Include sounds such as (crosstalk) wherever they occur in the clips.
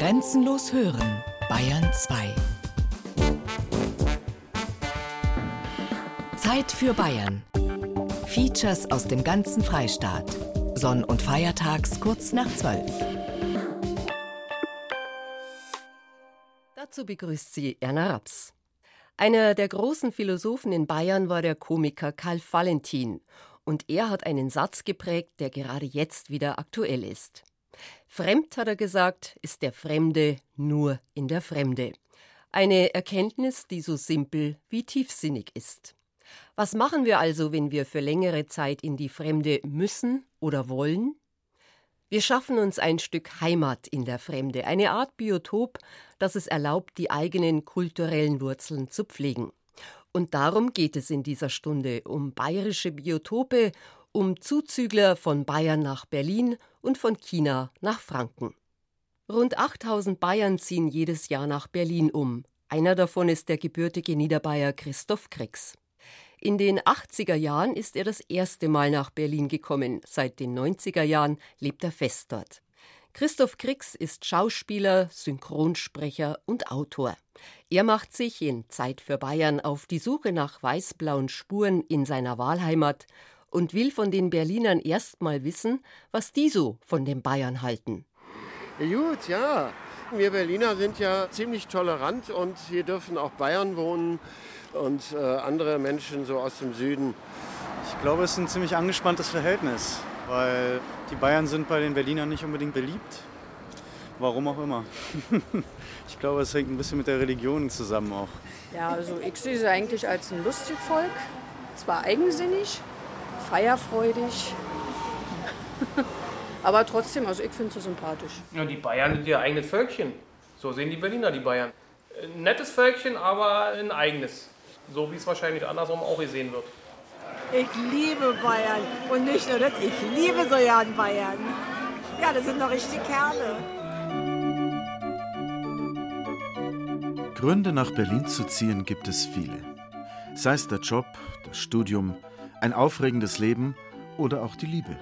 Grenzenlos hören, Bayern 2. Zeit für Bayern. Features aus dem ganzen Freistaat. Sonn- und Feiertags kurz nach 12. Dazu begrüßt sie Erna Raps. Einer der großen Philosophen in Bayern war der Komiker Karl Valentin. Und er hat einen Satz geprägt, der gerade jetzt wieder aktuell ist. Fremd, hat er gesagt, ist der Fremde nur in der Fremde. Eine Erkenntnis, die so simpel wie tiefsinnig ist. Was machen wir also, wenn wir für längere Zeit in die Fremde müssen oder wollen? Wir schaffen uns ein Stück Heimat in der Fremde, eine Art Biotop, das es erlaubt, die eigenen kulturellen Wurzeln zu pflegen. Und darum geht es in dieser Stunde um bayerische Biotope, um Zuzügler von Bayern nach Berlin und von China nach Franken. Rund 8000 Bayern ziehen jedes Jahr nach Berlin um. Einer davon ist der gebürtige Niederbayer Christoph Kriegs. In den 80er Jahren ist er das erste Mal nach Berlin gekommen. Seit den 90er Jahren lebt er fest dort. Christoph Kriegs ist Schauspieler, Synchronsprecher und Autor. Er macht sich in Zeit für Bayern auf die Suche nach weiß-blauen Spuren in seiner Wahlheimat und will von den Berlinern erst mal wissen, was die so von den Bayern halten. Gut, ja. Wir Berliner sind ja ziemlich tolerant und hier dürfen auch Bayern wohnen und äh, andere Menschen so aus dem Süden. Ich glaube, es ist ein ziemlich angespanntes Verhältnis, weil die Bayern sind bei den Berlinern nicht unbedingt beliebt. Warum auch immer. (laughs) ich glaube, es hängt ein bisschen mit der Religion zusammen auch. Ja, also ich sehe sie eigentlich als ein lustiges Volk. Zwar eigensinnig, feierfreudig, (laughs) aber trotzdem, also ich finde sie sympathisch. Ja, die Bayern sind ihr eigenes Völkchen. So sehen die Berliner die Bayern. Ein nettes Völkchen, aber ein eigenes. So wie es wahrscheinlich andersrum auch gesehen wird. Ich liebe Bayern. Und nicht nur das, ich liebe so gern Bayern. Ja, das sind doch richtige Kerle. Gründe nach Berlin zu ziehen gibt es viele. Sei es der Job, das Studium, ein aufregendes Leben oder auch die Liebe.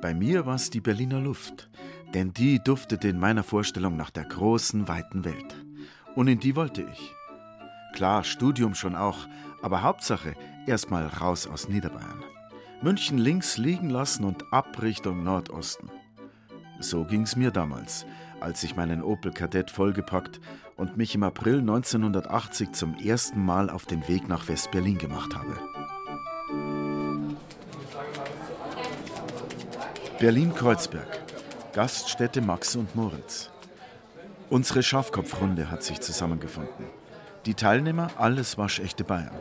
Bei mir war es die Berliner Luft, denn die duftete in meiner Vorstellung nach der großen, weiten Welt. Und in die wollte ich. Klar, Studium schon auch, aber Hauptsache erstmal raus aus Niederbayern. München links liegen lassen und ab Richtung Nordosten. So ging's mir damals, als ich meinen Opel Kadett vollgepackt und mich im April 1980 zum ersten Mal auf den Weg nach West-Berlin gemacht habe. Berlin-Kreuzberg, Gaststätte Max und Moritz. Unsere Schafkopfrunde hat sich zusammengefunden. Die Teilnehmer alles waschechte Bayern.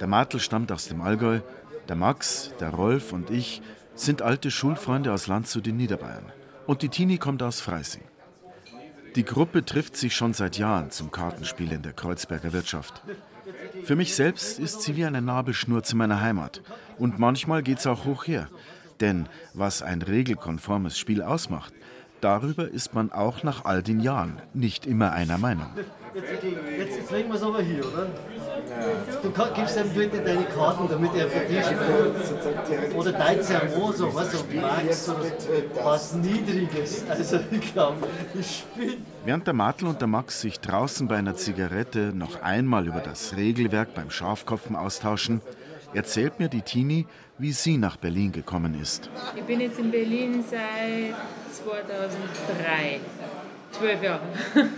Der Martel stammt aus dem Allgäu, der Max, der Rolf und ich sind alte Schulfreunde aus Landshut in Niederbayern. Und die Tini kommt aus Freising. Die Gruppe trifft sich schon seit Jahren zum Kartenspiel in der Kreuzberger Wirtschaft. Für mich selbst ist sie wie eine Nabelschnur zu meiner Heimat. Und manchmal geht's auch hoch her. Denn was ein regelkonformes Spiel ausmacht, darüber ist man auch nach all den Jahren nicht immer einer Meinung. Jetzt, jetzt, legen wir es aber hier, oder? Du gibst ihm bitte deine Karten, damit er für dich spielt. Oder dein Sermon, so was, so Max was Niedriges. Also ich glaube, ich spiele. Während der Martel und der Max sich draußen bei einer Zigarette noch einmal über das Regelwerk beim Schafkopfen austauschen, erzählt mir die Tini, wie sie nach Berlin gekommen ist. Ich bin jetzt in Berlin seit 2003, zwölf Jahre. (laughs)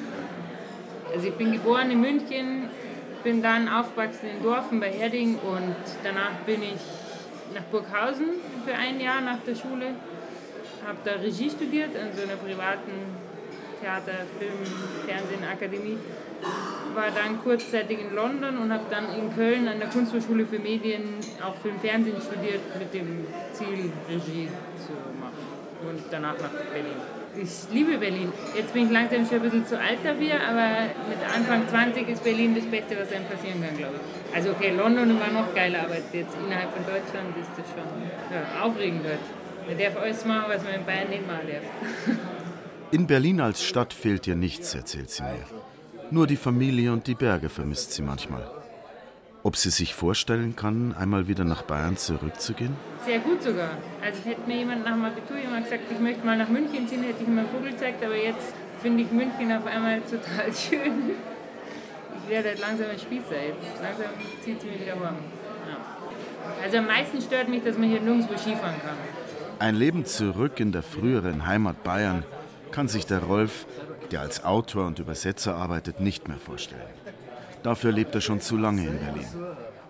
Also ich bin geboren in München, bin dann aufgewachsen in Dorfen bei Erding und danach bin ich nach Burghausen für ein Jahr nach der Schule, habe da Regie studiert an so einer privaten Theater, Film, Fernsehen, Akademie. War dann kurzzeitig in London und habe dann in Köln an der Kunsthochschule für Medien auch Film, Fernsehen studiert mit dem Ziel, Regie zu machen und danach nach Berlin. Ich liebe Berlin. Jetzt bin ich langsam schon ein bisschen zu alt dafür, aber mit Anfang 20 ist Berlin das Beste, was einem passieren kann, glaube ich. Also okay, London war noch geiler, aber jetzt innerhalb von Deutschland ist das schon ja, aufregend. Man darf alles machen, was man in Bayern nicht machen darf. (laughs) In Berlin als Stadt fehlt ihr nichts, erzählt sie mir. Nur die Familie und die Berge vermisst sie manchmal. Ob sie sich vorstellen kann, einmal wieder nach Bayern zurückzugehen? Sehr gut sogar. Also hätte mir jemand nach dem Abitur jemand gesagt, ich möchte mal nach München ziehen, hätte ich ihm einen Vogel gezeigt, aber jetzt finde ich München auf einmal total (laughs) schön. Ich werde halt langsam ein Spießer jetzt. Langsam zieht es mich wieder warm. Ja. Also am meisten stört mich, dass man hier nirgendwo Skifahren kann. Ein Leben zurück in der früheren Heimat Bayern kann sich der Rolf, der als Autor und Übersetzer arbeitet, nicht mehr vorstellen. Dafür lebt er schon zu lange in Berlin.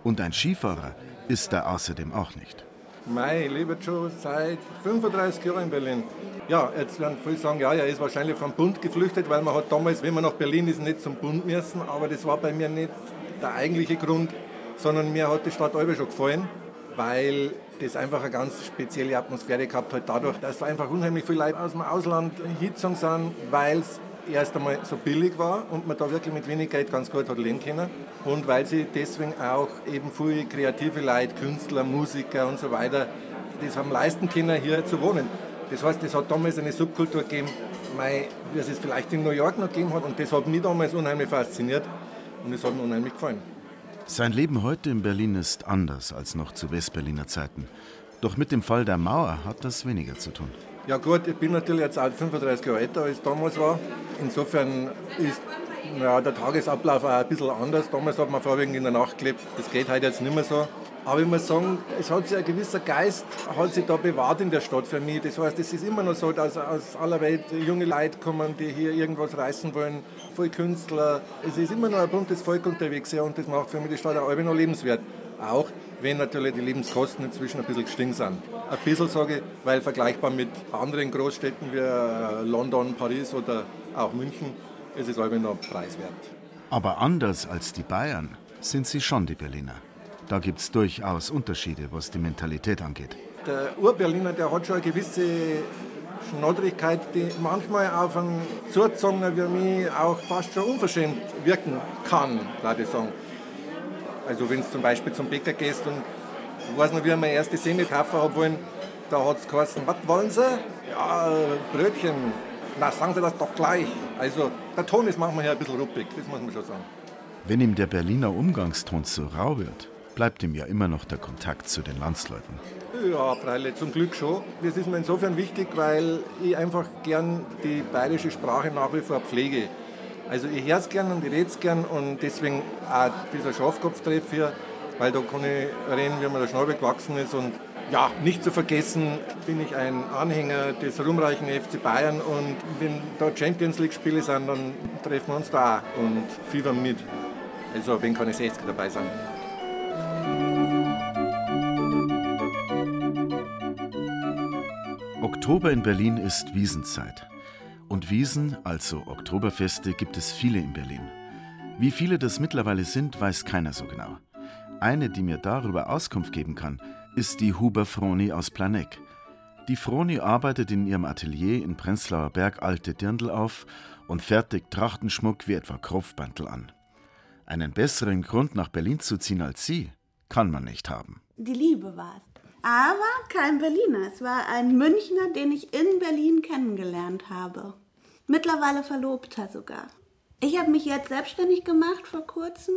Und ein Skifahrer ist er außerdem auch nicht. Mei, ich lebe schon seit 35 Jahren in Berlin. Ja, jetzt werden viele sagen, ja, er ist wahrscheinlich vom Bund geflüchtet, weil man hat damals, wenn man nach Berlin ist, nicht zum Bund müssen. Aber das war bei mir nicht der eigentliche Grund, sondern mir hat die Stadt Albe schon gefallen, weil das einfach eine ganz spezielle Atmosphäre gehabt hat, dadurch, dass einfach unheimlich viele Leute aus dem Ausland hingezogen sind, weil es erst einmal so billig war und man da wirklich mit wenig Geld ganz gut hat leben können und weil sie deswegen auch eben viele kreative Leute, Künstler, Musiker und so weiter, das haben leisten können, hier zu wohnen. Das heißt, es hat damals eine Subkultur gegeben, wie es vielleicht in New York noch gegeben hat und das hat mich damals unheimlich fasziniert und es hat mir unheimlich gefallen. Sein Leben heute in Berlin ist anders als noch zu Westberliner Zeiten. Doch mit dem Fall der Mauer hat das weniger zu tun. Ja gut, ich bin natürlich jetzt auch 35 Jahre älter als damals war. Insofern ist ja, der Tagesablauf auch ein bisschen anders. Damals hat man vorwiegend in der Nacht gelebt. Das geht heute jetzt nicht mehr so. Aber ich muss sagen, es hat sich ein gewisser Geist hat sich da bewahrt in der Stadt für mich. Das heißt, es ist immer noch so, dass aus aller Welt junge Leute kommen, die hier irgendwas reißen wollen, voll Künstler. Es ist immer noch ein buntes Volk unterwegs ja, und das macht für mich die Stadt auch noch lebenswert. Auch wenn natürlich die Lebenskosten inzwischen ein bisschen gestiegen sind. Ein bisschen sage ich, weil vergleichbar mit anderen Großstädten wie äh, London, Paris oder auch München ist es irgendwie noch preiswert. Aber anders als die Bayern sind sie schon die Berliner. Da gibt es durchaus Unterschiede, was die Mentalität angeht. Der Urberliner, der hat schon eine gewisse Schnoddrigkeit, die manchmal auf einen Zugezogener wie mich auch fast schon unverschämt wirken kann, würde ich sagen. Also wenn du zum Beispiel zum Bäcker gehst und ich weiß noch, wie ich meine erste Semmel kaufen habe wollen, da hat es geheißen, was wollen Sie? Ja, Brötchen. Na, sagen Sie das doch gleich. Also der Ton ist manchmal hier ein bisschen ruppig, das muss man schon sagen. Wenn ihm der Berliner Umgangston zu rau wird, bleibt ihm ja immer noch der Kontakt zu den Landsleuten. Ja, freilich, zum Glück schon. Das ist mir insofern wichtig, weil ich einfach gern die bayerische Sprache nach wie vor pflege. Also ich höre es gern und ich rede es gern und deswegen auch dieser Schafkopftreff hier, weil da kann ich reden, wie mir der Schnabel gewachsen ist und ja, nicht zu vergessen bin ich ein Anhänger des ruhmreichen FC Bayern und wenn da Champions League Spiele sind, dann treffen wir uns da auch und fiebern mit. Also wenn keine 60 dabei sein. Oktober in Berlin ist Wiesenzeit. Und Wiesen, also Oktoberfeste, gibt es viele in Berlin. Wie viele das mittlerweile sind, weiß keiner so genau. Eine, die mir darüber Auskunft geben kann, ist die Huber Froni aus Planegg. Die Froni arbeitet in ihrem Atelier in Prenzlauer Berg alte Dirndl auf und fertigt Trachtenschmuck wie etwa Kropfbantel an. Einen besseren Grund, nach Berlin zu ziehen als sie, kann man nicht haben. Die Liebe war es. Aber kein Berliner. Es war ein Münchner, den ich in Berlin kennengelernt habe. Mittlerweile verlobter sogar. Ich habe mich jetzt selbstständig gemacht vor kurzem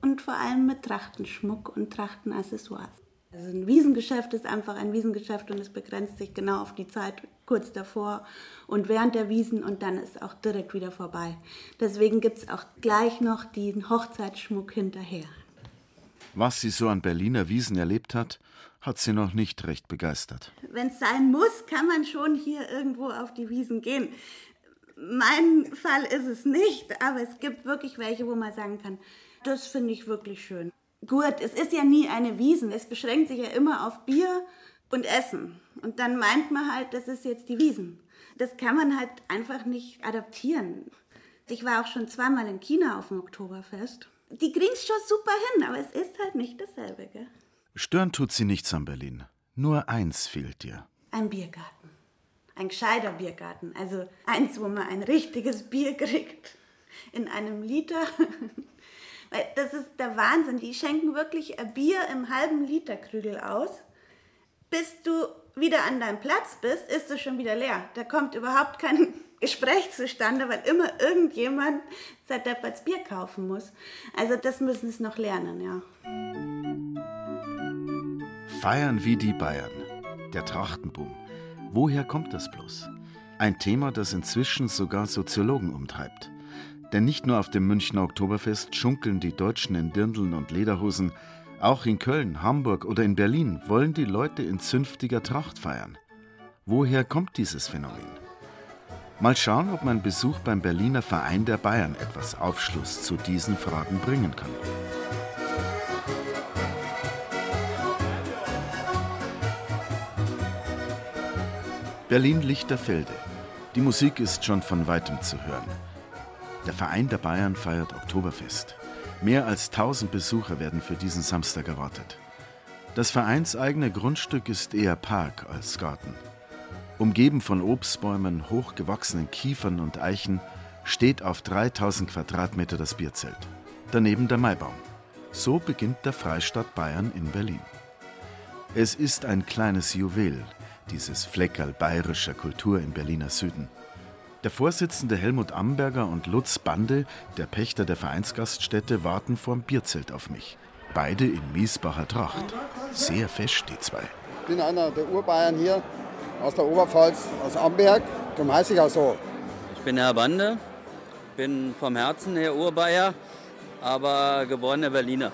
und vor allem mit Trachtenschmuck und Trachtenaccessoires. Also ein Wiesengeschäft ist einfach ein Wiesengeschäft und es begrenzt sich genau auf die Zeit kurz davor und während der Wiesen und dann ist auch direkt wieder vorbei. Deswegen gibt es auch gleich noch den Hochzeitsschmuck hinterher. Was sie so an Berliner Wiesen erlebt hat, hat sie noch nicht recht begeistert. Wenn es sein muss, kann man schon hier irgendwo auf die Wiesen gehen. Mein Fall ist es nicht, aber es gibt wirklich welche, wo man sagen kann, das finde ich wirklich schön. Gut, es ist ja nie eine Wiesen. Es beschränkt sich ja immer auf Bier und Essen. Und dann meint man halt, das ist jetzt die Wiesen. Das kann man halt einfach nicht adaptieren. Ich war auch schon zweimal in China auf dem Oktoberfest. Die kriegen es schon super hin, aber es ist halt nicht dasselbe, gell? Stören tut sie nichts an Berlin. Nur eins fehlt dir. Ein Biergarten. Ein gescheiter Biergarten. Also eins, wo man ein richtiges Bier kriegt. In einem Liter. (laughs) Weil das ist der Wahnsinn. Die schenken wirklich ein Bier im halben Liter Krügel aus. Bis du wieder an deinem Platz bist, ist es schon wieder leer. Da kommt überhaupt kein (laughs) Gespräch zustande, weil immer irgendjemand sein Depperts Bier kaufen muss. Also das müssen sie noch lernen, ja. Feiern wie die Bayern. Der Trachtenboom. Woher kommt das bloß? Ein Thema, das inzwischen sogar Soziologen umtreibt. Denn nicht nur auf dem Münchner Oktoberfest schunkeln die Deutschen in Dirndeln und Lederhosen, auch in Köln, Hamburg oder in Berlin wollen die Leute in zünftiger Tracht feiern. Woher kommt dieses Phänomen? Mal schauen, ob mein Besuch beim Berliner Verein der Bayern etwas Aufschluss zu diesen Fragen bringen kann. Berlin-Lichterfelde. Die Musik ist schon von weitem zu hören. Der Verein der Bayern feiert Oktoberfest. Mehr als 1000 Besucher werden für diesen Samstag erwartet. Das vereinseigene Grundstück ist eher Park als Garten. Umgeben von Obstbäumen, hochgewachsenen Kiefern und Eichen steht auf 3000 Quadratmeter das Bierzelt. Daneben der Maibaum. So beginnt der Freistaat Bayern in Berlin. Es ist ein kleines Juwel, dieses Fleckerl bayerischer Kultur im Berliner Süden. Der Vorsitzende Helmut Amberger und Lutz Bande, der Pächter der Vereinsgaststätte, warten vorm Bierzelt auf mich. Beide in Miesbacher Tracht. Sehr fest, die zwei. Ich bin einer der Urbayern hier aus der Oberpfalz, aus Amberg. Darum heiße ich auch so. Ich bin Herr Bande, bin vom Herzen her Urbayer, aber geborener Berliner.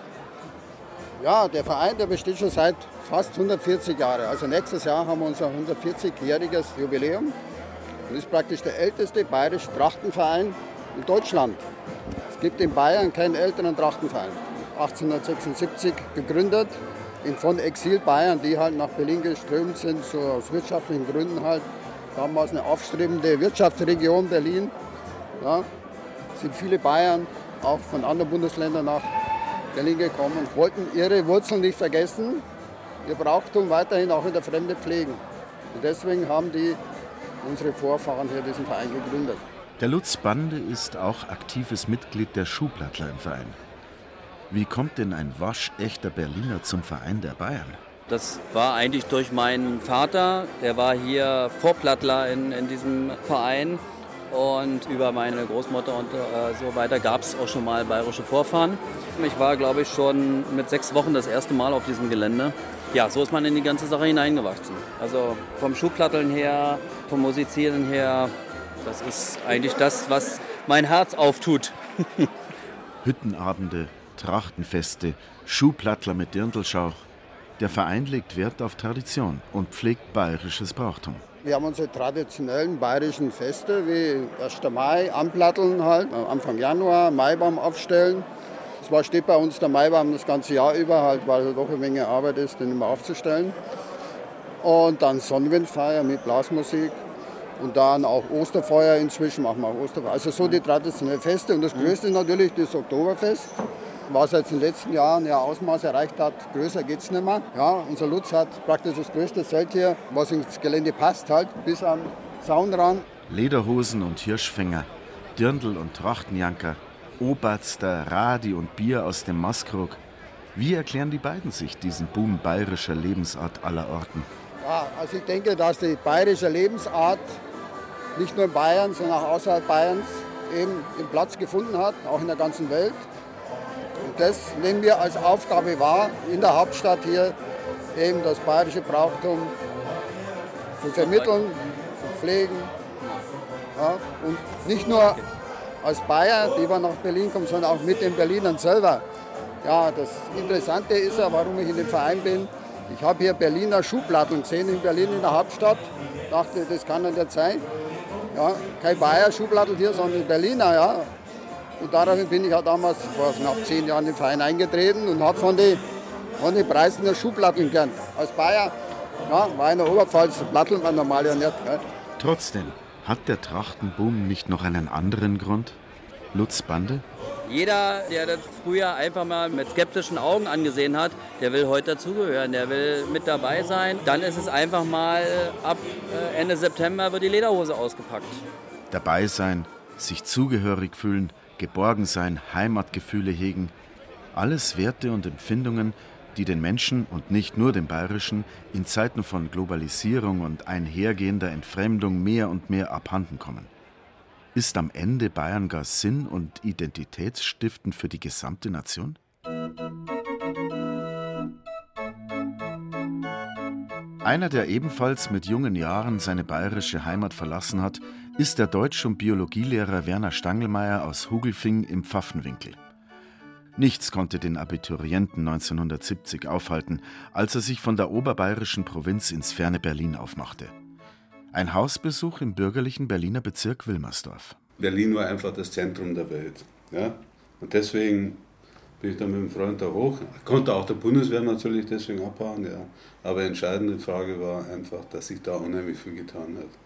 Ja, der Verein, der besteht schon seit fast 140 Jahren. Also nächstes Jahr haben wir unser 140-jähriges Jubiläum. Und ist praktisch der älteste bayerische Trachtenverein in Deutschland. Es gibt in Bayern keinen älteren Trachtenverein. 1876 gegründet von Exil Bayern, die halt nach Berlin geströmt sind, so aus wirtschaftlichen Gründen halt. Damals eine aufstrebende Wirtschaftsregion Berlin. Ja, sind viele Bayern auch von anderen Bundesländern nach Berlin gekommen und wollten ihre Wurzeln nicht vergessen, ihr Brauchtum weiterhin auch in der Fremde pflegen. Und deswegen haben die unsere Vorfahren hier diesen Verein gegründet. Der Lutz Bande ist auch aktives Mitglied der Schuhplattler im Verein. Wie kommt denn ein waschechter Berliner zum Verein der Bayern? Das war eigentlich durch meinen Vater, der war hier Vorplattler in, in diesem Verein. Und über meine Großmutter und äh, so weiter gab es auch schon mal bayerische Vorfahren. Ich war, glaube ich, schon mit sechs Wochen das erste Mal auf diesem Gelände. Ja, so ist man in die ganze Sache hineingewachsen. Also vom Schuhplatteln her, vom Musizieren her, das ist eigentlich das, was mein Herz auftut. (laughs) Hüttenabende, Trachtenfeste, Schuhplattler mit Dirndlschauch. Der Verein legt Wert auf Tradition und pflegt bayerisches Brauchtum. Wir haben unsere traditionellen bayerischen Feste wie 1. Mai, Anplatteln halt, Anfang Januar, Maibaum aufstellen. Zwar steht bei uns der Maibaum das ganze Jahr über, halt, weil es doch eine Menge Arbeit ist, den immer aufzustellen. Und dann Sonnenwindfeier mit Blasmusik. Und dann auch Osterfeuer inzwischen machen wir auch Osterfeuer. Also so die traditionellen Feste. Und das größte ist natürlich das Oktoberfest was jetzt in den letzten Jahren ja Ausmaß erreicht hat, größer geht es nicht mehr. Ja, unser Lutz hat praktisch das größte Zelt hier, was ins Gelände passt, halt bis am Zaun ran. Lederhosen und Hirschfänger, Dirndl und Trachtenjanker, Oberster, Radi und Bier aus dem Maskrug. Wie erklären die beiden sich diesen Boom bayerischer Lebensart aller Orten? Ja, also ich denke, dass die bayerische Lebensart nicht nur in Bayern, sondern auch außerhalb Bayerns eben den Platz gefunden hat, auch in der ganzen Welt das nehmen wir als Aufgabe wahr, in der Hauptstadt hier eben das bayerische Brauchtum zu vermitteln, zu pflegen. Ja, und nicht nur als Bayer, die wir nach Berlin kommen, sondern auch mit den Berlinern selber. Ja, das Interessante ist ja, warum ich in dem Verein bin. Ich habe hier Berliner Schuhplatten gesehen in Berlin in der Hauptstadt. Dachte, das kann nicht sein. Ja, kein Bayer Schuhplattel hier, sondern Berliner. Ja. Und daraufhin bin ich ja damals vor knapp zehn Jahren in den Verein eingetreten und habe von den von den Preisen der Schuhplatten gelernt. Als Bayer ja, war in der Oberpfalz, plattelt man normal ja nicht. Gell? Trotzdem, hat der Trachtenboom nicht noch einen anderen Grund? Lutz Bande? Jeder, der das früher einfach mal mit skeptischen Augen angesehen hat, der will heute dazugehören, der will mit dabei sein. Dann ist es einfach mal ab äh, Ende September wird die Lederhose ausgepackt. Dabei sein, sich zugehörig fühlen, geborgen sein, Heimatgefühle hegen, alles Werte und Empfindungen, die den Menschen und nicht nur den bayerischen in Zeiten von Globalisierung und einhergehender Entfremdung mehr und mehr abhanden kommen. Ist am Ende Bayern gar Sinn und identitätsstiftend für die gesamte Nation? Einer, der ebenfalls mit jungen Jahren seine bayerische Heimat verlassen hat, ist der Deutsch- und Biologielehrer Werner Stangelmeier aus Hugelfing im Pfaffenwinkel. Nichts konnte den Abiturienten 1970 aufhalten, als er sich von der oberbayerischen Provinz ins ferne Berlin aufmachte. Ein Hausbesuch im bürgerlichen Berliner Bezirk Wilmersdorf. Berlin war einfach das Zentrum der Welt. Ja? Und deswegen bin ich dann mit dem Freund da hoch. Konnte auch der Bundeswehr natürlich deswegen abhauen, ja. Aber entscheidende Frage war einfach, dass sich da unheimlich viel getan hat.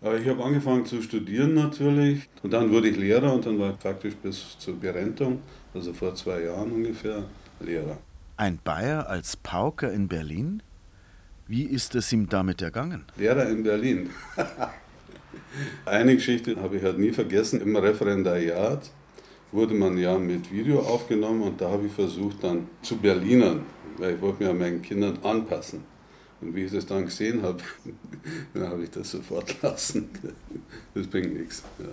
Aber ich habe angefangen zu studieren natürlich und dann wurde ich Lehrer und dann war ich praktisch bis zur Berentung, also vor zwei Jahren ungefähr, Lehrer. Ein Bayer als Pauker in Berlin? Wie ist es ihm damit ergangen? Lehrer in Berlin. (laughs) Eine Geschichte habe ich halt nie vergessen. Im Referendariat wurde man ja mit Video aufgenommen und da habe ich versucht dann zu Berlinern, weil ich wollte mir meinen Kindern anpassen. Und wie ich das dann gesehen habe, (laughs) dann habe ich das sofort lassen. (laughs) Das bringt nichts. Ja.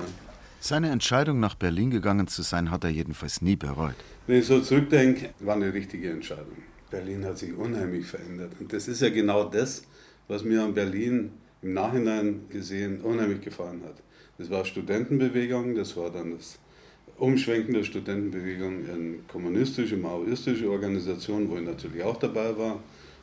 Seine Entscheidung, nach Berlin gegangen zu sein, hat er jedenfalls nie bereut. Wenn ich so zurückdenke, war eine richtige Entscheidung. Berlin hat sich unheimlich verändert. Und das ist ja genau das, was mir an Berlin im Nachhinein gesehen unheimlich gefallen hat. Das war Studentenbewegung, das war dann das Umschwenken der Studentenbewegung in kommunistische, maoistische Organisationen, wo ich natürlich auch dabei war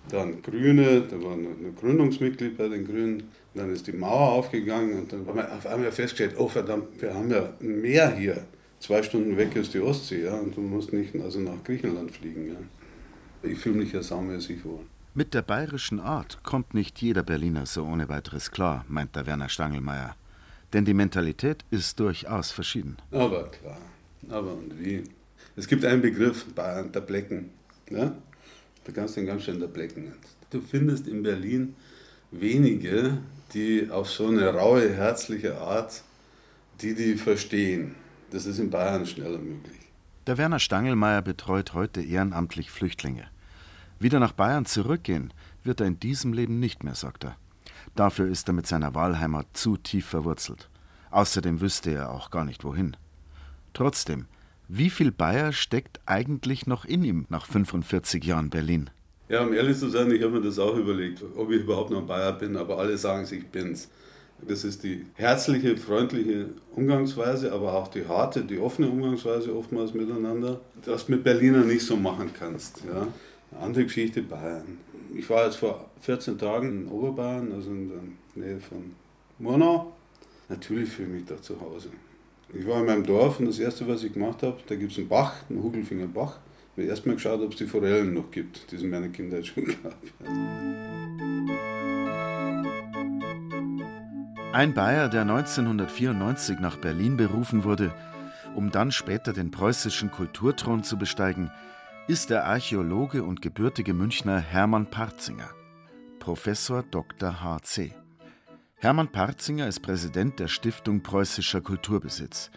dann Grüne, da war ein Gründungsmitglied bei den Grünen. Dann ist die Mauer aufgegangen und dann haben wir auf einmal festgestellt, oh verdammt, wir haben ja ein Meer hier. Zwei Stunden weg ist die Ostsee, ja, und du musst nicht also nach Griechenland fliegen. Ja. Ich fühle mich ja saumäßig wohl. Mit der bayerischen Art kommt nicht jeder Berliner so ohne weiteres klar, meint der Werner Stangelmeier. Denn die Mentalität ist durchaus verschieden. Aber klar, aber und wie? Es gibt einen Begriff, Bayern, der Blecken. Ja? Da kannst du den ganz schön erblecken. Du findest in Berlin wenige, die auf so eine raue, herzliche Art, die die verstehen. Das ist in Bayern schneller möglich. Der Werner Stangelmeier betreut heute ehrenamtlich Flüchtlinge. Wieder nach Bayern zurückgehen wird er in diesem Leben nicht mehr, sagt er. Dafür ist er mit seiner Wahlheimat zu tief verwurzelt. Außerdem wüsste er auch gar nicht wohin. Trotzdem, wie viel Bayer steckt eigentlich noch in ihm nach 45 Jahren Berlin? Ja, um ehrlich zu sein, ich habe mir das auch überlegt, ob ich überhaupt noch ein Bayer bin, aber alle sagen, ich bin's. Das ist die herzliche, freundliche Umgangsweise, aber auch die harte, die offene Umgangsweise oftmals miteinander, das mit Berliner nicht so machen kannst. Ja. Andere Geschichte Bayern. Ich war jetzt vor 14 Tagen in Oberbayern, also in der Nähe von Murnau. Natürlich fühle ich mich da zu Hause. Ich war in meinem Dorf und das erste, was ich gemacht habe, da gibt es einen Bach, einen Hugelfinger Bach. Ich habe erstmal geschaut, ob es die Forellen noch gibt, die es in meiner Kindheit schon gab. Ein Bayer, der 1994 nach Berlin berufen wurde, um dann später den preußischen Kulturthron zu besteigen, ist der Archäologe und gebürtige Münchner Hermann Parzinger, Professor Dr. H.C. Hermann Parzinger ist Präsident der Stiftung Preußischer Kulturbesitz,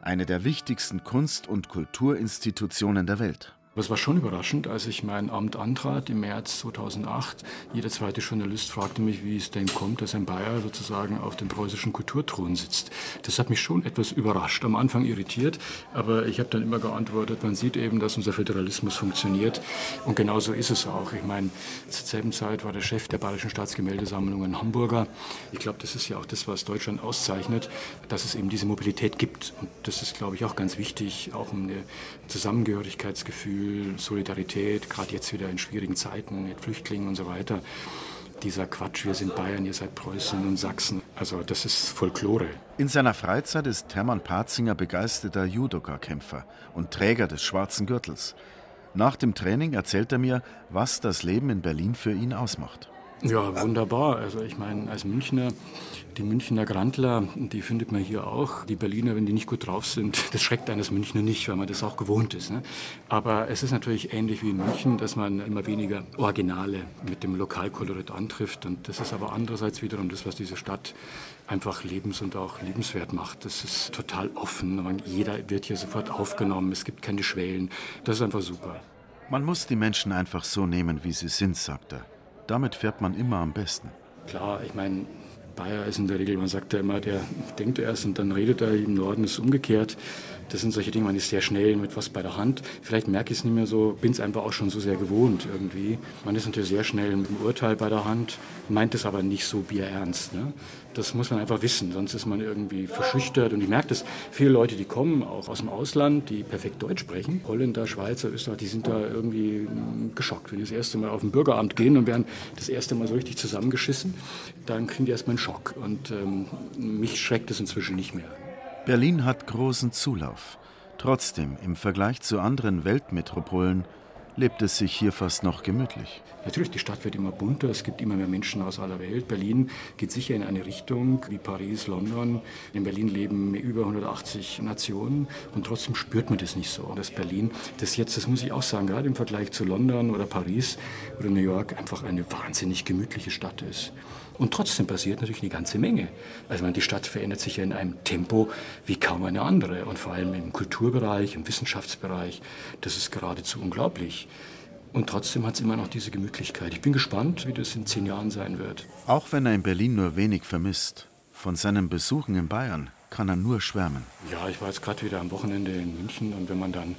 eine der wichtigsten Kunst- und Kulturinstitutionen der Welt. Das war schon überraschend, als ich mein Amt antrat im März 2008. Jeder zweite Journalist fragte mich, wie es denn kommt, dass ein Bayer sozusagen auf dem preußischen Kulturthron sitzt. Das hat mich schon etwas überrascht, am Anfang irritiert, aber ich habe dann immer geantwortet, man sieht eben, dass unser Föderalismus funktioniert und genau so ist es auch. Ich meine, zur selben Zeit war der Chef der Bayerischen Staatsgemäldesammlung ein Hamburger. Ich glaube, das ist ja auch das, was Deutschland auszeichnet, dass es eben diese Mobilität gibt und das ist, glaube ich, auch ganz wichtig, auch um ein Zusammengehörigkeitsgefühl Gefühl, Solidarität, gerade jetzt wieder in schwierigen Zeiten mit Flüchtlingen und so weiter. Dieser Quatsch, wir sind Bayern, ihr seid Preußen und Sachsen. Also das ist Folklore. In seiner Freizeit ist Hermann Patzinger begeisterter Judoka-Kämpfer und Träger des schwarzen Gürtels. Nach dem Training erzählt er mir, was das Leben in Berlin für ihn ausmacht. Ja, wunderbar. Also ich meine, als Münchner, die Münchner Grandler, die findet man hier auch. Die Berliner, wenn die nicht gut drauf sind, (laughs) das schreckt eines Münchner nicht, weil man das auch gewohnt ist. Ne? Aber es ist natürlich ähnlich wie in München, dass man immer weniger Originale mit dem Lokalkolorit antrifft. Und das ist aber andererseits wiederum das, was diese Stadt einfach lebens- und auch liebenswert macht. Das ist total offen. Jeder wird hier sofort aufgenommen. Es gibt keine Schwellen. Das ist einfach super. Man muss die Menschen einfach so nehmen, wie sie sind, sagt er. Damit fährt man immer am besten. Klar, ich meine, Bayer ist in der Regel, man sagt ja immer, der denkt erst und dann redet er. Im Norden ist umgekehrt. Das sind solche Dinge, man ist sehr schnell mit was bei der Hand. Vielleicht merke ich es nicht mehr so, bin es einfach auch schon so sehr gewohnt irgendwie. Man ist natürlich sehr schnell mit dem Urteil bei der Hand, meint es aber nicht so bierernst. Ne? Das muss man einfach wissen, sonst ist man irgendwie verschüchtert. Und ich merke das, viele Leute, die kommen auch aus dem Ausland, die perfekt Deutsch sprechen, Holländer, Schweizer, Österreich, die sind da irgendwie hm, geschockt. Wenn die das erste Mal auf ein Bürgeramt gehen und werden das erste Mal so richtig zusammengeschissen, dann kriegen die erstmal einen Schock. Und ähm, mich schreckt es inzwischen nicht mehr. Berlin hat großen Zulauf. Trotzdem, im Vergleich zu anderen Weltmetropolen, lebt es sich hier fast noch gemütlich. Natürlich, die Stadt wird immer bunter, es gibt immer mehr Menschen aus aller Welt. Berlin geht sicher in eine Richtung wie Paris, London. In Berlin leben über 180 Nationen und trotzdem spürt man das nicht so. Dass Berlin, das jetzt, das muss ich auch sagen, gerade im Vergleich zu London oder Paris oder New York einfach eine wahnsinnig gemütliche Stadt ist. Und trotzdem passiert natürlich eine ganze Menge. Also meine, die Stadt verändert sich ja in einem Tempo wie kaum eine andere. Und vor allem im Kulturbereich, im Wissenschaftsbereich, das ist geradezu unglaublich. Und trotzdem hat es immer noch diese Gemütlichkeit. Ich bin gespannt, wie das in zehn Jahren sein wird. Auch wenn er in Berlin nur wenig vermisst, von seinen Besuchen in Bayern kann er nur schwärmen. Ja, ich war jetzt gerade wieder am Wochenende in München und wenn man dann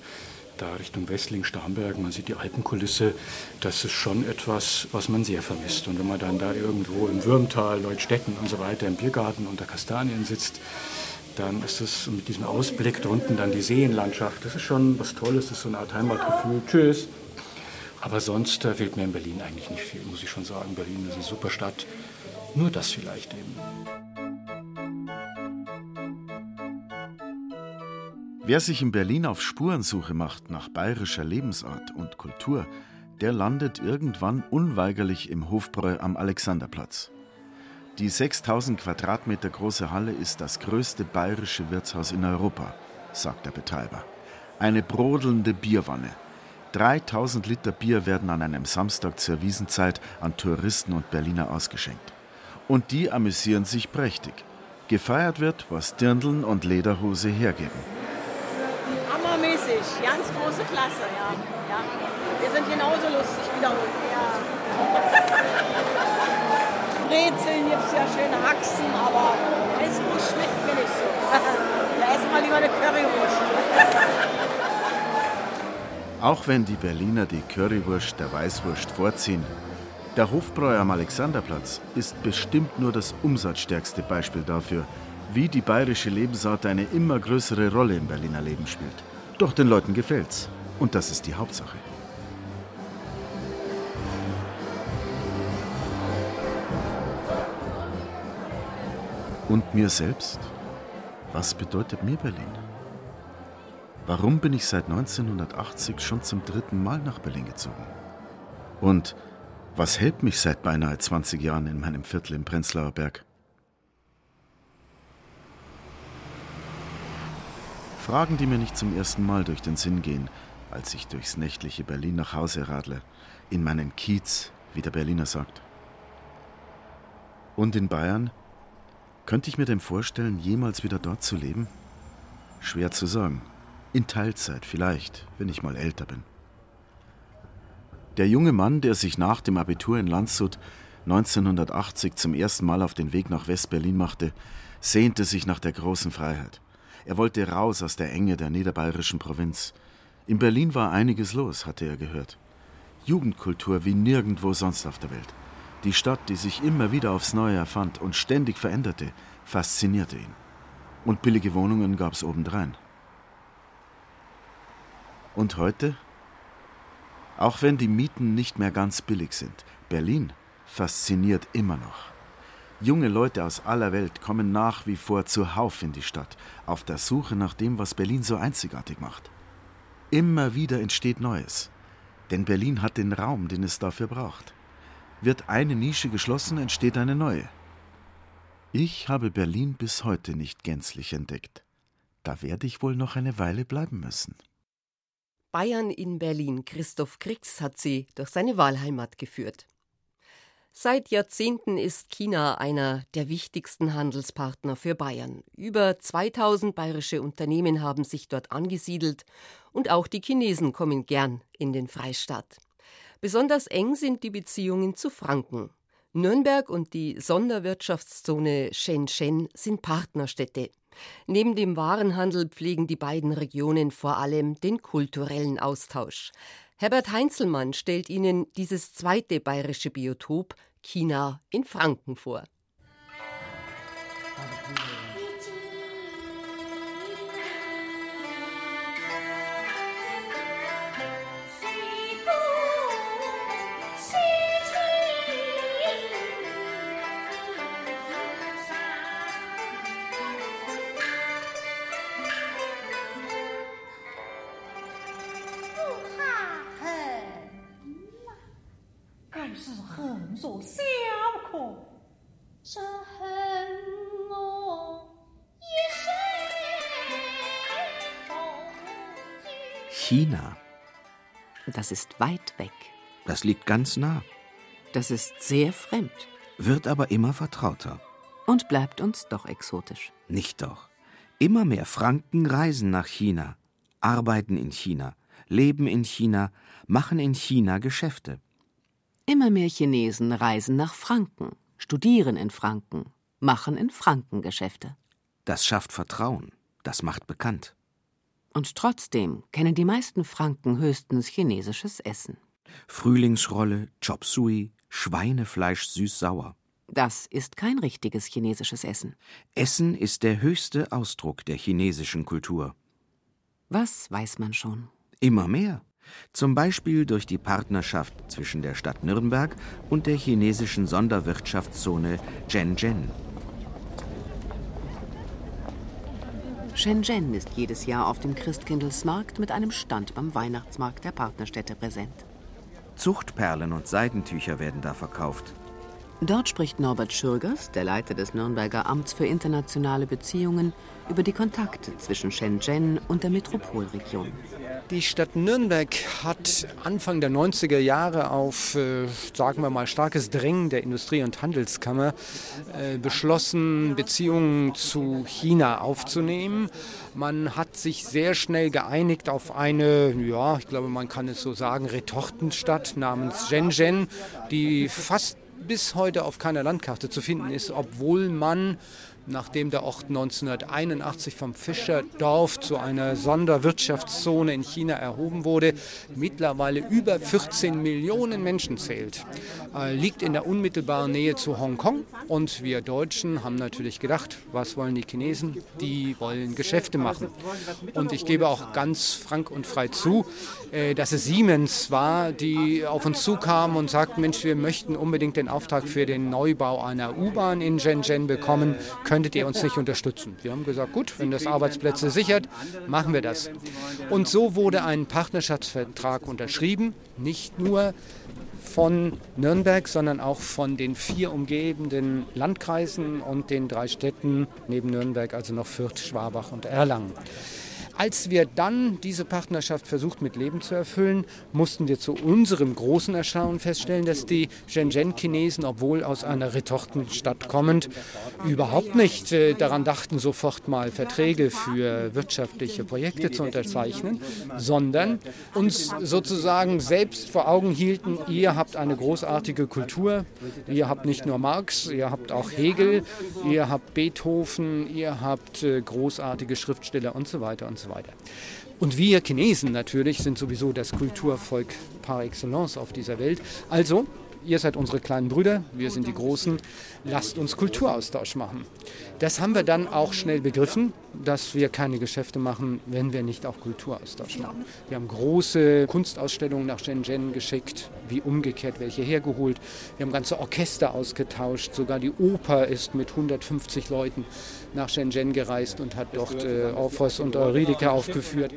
da Richtung Westling, Starnberg, man sieht die Alpenkulisse, das ist schon etwas, was man sehr vermisst. Und wenn man dann da irgendwo im Würmtal, Leutstetten und so weiter im Biergarten unter Kastanien sitzt, dann ist es mit diesem Ausblick drunten dann die Seenlandschaft, das ist schon was Tolles, das ist so eine Art Heimatgefühl. Tschüss. Aber sonst fehlt mir in Berlin eigentlich nicht viel, muss ich schon sagen. Berlin ist eine super Stadt. Nur das vielleicht eben. Wer sich in Berlin auf Spurensuche macht nach bayerischer Lebensart und Kultur, der landet irgendwann unweigerlich im Hofbräu am Alexanderplatz. Die 6000 Quadratmeter große Halle ist das größte bayerische Wirtshaus in Europa, sagt der Betreiber. Eine brodelnde Bierwanne. 3000 Liter Bier werden an einem Samstag zur Wiesenzeit an Touristen und Berliner ausgeschenkt. Und die amüsieren sich prächtig. Gefeiert wird, was Dirndeln und Lederhose hergeben hammermäßig. Ganz große Klasse, ja. ja. Wir sind genauso lustig wiederholt. Ja. (laughs) Brezeln gibt es ja schöne Haxen, aber Weißwurst schmeckt mir nicht so. da essen wir lieber eine Currywurst. (laughs) Auch wenn die Berliner die Currywurst der Weißwurst vorziehen, der Hofbräu am Alexanderplatz ist bestimmt nur das umsatzstärkste Beispiel dafür, wie die bayerische Lebensart eine immer größere Rolle im Berliner Leben spielt. Doch den Leuten gefällt's. Und das ist die Hauptsache. Und mir selbst? Was bedeutet mir Berlin? Warum bin ich seit 1980 schon zum dritten Mal nach Berlin gezogen? Und was hält mich seit beinahe 20 Jahren in meinem Viertel im Prenzlauer Berg? Fragen, die mir nicht zum ersten Mal durch den Sinn gehen, als ich durchs nächtliche Berlin nach Hause radle, in meinen Kiez, wie der Berliner sagt. Und in Bayern? Könnte ich mir denn vorstellen, jemals wieder dort zu leben? Schwer zu sagen. In Teilzeit vielleicht, wenn ich mal älter bin. Der junge Mann, der sich nach dem Abitur in Landshut 1980 zum ersten Mal auf den Weg nach West-Berlin machte, sehnte sich nach der großen Freiheit. Er wollte raus aus der Enge der niederbayerischen Provinz. In Berlin war einiges los, hatte er gehört. Jugendkultur wie nirgendwo sonst auf der Welt. Die Stadt, die sich immer wieder aufs Neue erfand und ständig veränderte, faszinierte ihn. Und billige Wohnungen gab es obendrein. Und heute? Auch wenn die Mieten nicht mehr ganz billig sind, Berlin fasziniert immer noch. Junge Leute aus aller Welt kommen nach wie vor zuhauf in die Stadt, auf der Suche nach dem, was Berlin so einzigartig macht. Immer wieder entsteht Neues, denn Berlin hat den Raum, den es dafür braucht. Wird eine Nische geschlossen, entsteht eine neue. Ich habe Berlin bis heute nicht gänzlich entdeckt. Da werde ich wohl noch eine Weile bleiben müssen. Bayern in Berlin. Christoph Kriegs hat sie durch seine Wahlheimat geführt. Seit Jahrzehnten ist China einer der wichtigsten Handelspartner für Bayern. Über 2000 bayerische Unternehmen haben sich dort angesiedelt und auch die Chinesen kommen gern in den Freistaat. Besonders eng sind die Beziehungen zu Franken. Nürnberg und die Sonderwirtschaftszone Shenzhen sind Partnerstädte. Neben dem Warenhandel pflegen die beiden Regionen vor allem den kulturellen Austausch. Herbert Heinzelmann stellt Ihnen dieses zweite bayerische Biotop China in Franken vor. Das ist weit weg. Das liegt ganz nah. Das ist sehr fremd. Wird aber immer vertrauter. Und bleibt uns doch exotisch. Nicht doch. Immer mehr Franken reisen nach China, arbeiten in China, leben in China, machen in China Geschäfte. Immer mehr Chinesen reisen nach Franken, studieren in Franken, machen in Franken Geschäfte. Das schafft Vertrauen, das macht bekannt. Und trotzdem kennen die meisten Franken höchstens chinesisches Essen. Frühlingsrolle, Chop Suey, Schweinefleisch süß-sauer. Das ist kein richtiges chinesisches Essen. Essen ist der höchste Ausdruck der chinesischen Kultur. Was weiß man schon? Immer mehr. Zum Beispiel durch die Partnerschaft zwischen der Stadt Nürnberg und der chinesischen Sonderwirtschaftszone Zhenzhen. Shenzhen ist jedes Jahr auf dem Christkindlesmarkt mit einem Stand beim Weihnachtsmarkt der Partnerstädte präsent. Zuchtperlen und Seidentücher werden da verkauft. Dort spricht Norbert Schürgers, der Leiter des Nürnberger Amts für internationale Beziehungen, über die Kontakte zwischen Shenzhen und der Metropolregion. Die Stadt Nürnberg hat Anfang der 90er Jahre auf, äh, sagen wir mal, starkes Drängen der Industrie- und Handelskammer äh, beschlossen, Beziehungen zu China aufzunehmen. Man hat sich sehr schnell geeinigt auf eine, ja, ich glaube, man kann es so sagen, Retortenstadt namens Shenzhen, die fast bis heute auf keiner Landkarte zu finden ist, obwohl man nachdem der Ort 1981 vom Fischerdorf zu einer Sonderwirtschaftszone in China erhoben wurde, mittlerweile über 14 Millionen Menschen zählt. Äh, liegt in der unmittelbaren Nähe zu Hongkong und wir Deutschen haben natürlich gedacht, was wollen die Chinesen? Die wollen Geschäfte machen. Und ich gebe auch ganz frank und frei zu, äh, dass es Siemens war, die auf uns zukamen und sagten, Mensch, wir möchten unbedingt den Auftrag für den Neubau einer U-Bahn in Shenzhen bekommen. Können könntet ihr uns nicht unterstützen? Wir haben gesagt, gut, wenn das Arbeitsplätze sichert, machen wir das. Und so wurde ein Partnerschaftsvertrag unterschrieben, nicht nur von Nürnberg, sondern auch von den vier umgebenden Landkreisen und den drei Städten neben Nürnberg, also noch Fürth, Schwabach und Erlangen. Als wir dann diese Partnerschaft versucht mit Leben zu erfüllen, mussten wir zu unserem großen Erstaunen feststellen, dass die Shenzhen-Chinesen, obwohl aus einer Retortenstadt kommend, überhaupt nicht äh, daran dachten, sofort mal Verträge für wirtschaftliche Projekte zu unterzeichnen, sondern uns sozusagen selbst vor Augen hielten, ihr habt eine großartige Kultur, ihr habt nicht nur Marx, ihr habt auch Hegel, ihr habt Beethoven, ihr habt äh, großartige Schriftsteller und so weiter und so weiter. Und wir Chinesen natürlich sind sowieso das Kulturvolk par excellence auf dieser Welt. Also, ihr seid unsere kleinen Brüder, wir sind die Großen, lasst uns Kulturaustausch machen. Das haben wir dann auch schnell begriffen, dass wir keine Geschäfte machen, wenn wir nicht auch Kulturaustausch machen. Wir haben große Kunstausstellungen nach Shenzhen geschickt, wie umgekehrt welche hergeholt. Wir haben ganze Orchester ausgetauscht, sogar die Oper ist mit 150 Leuten nach Shenzhen gereist und hat dort äh, Orpheus und Eurydike aufgeführt.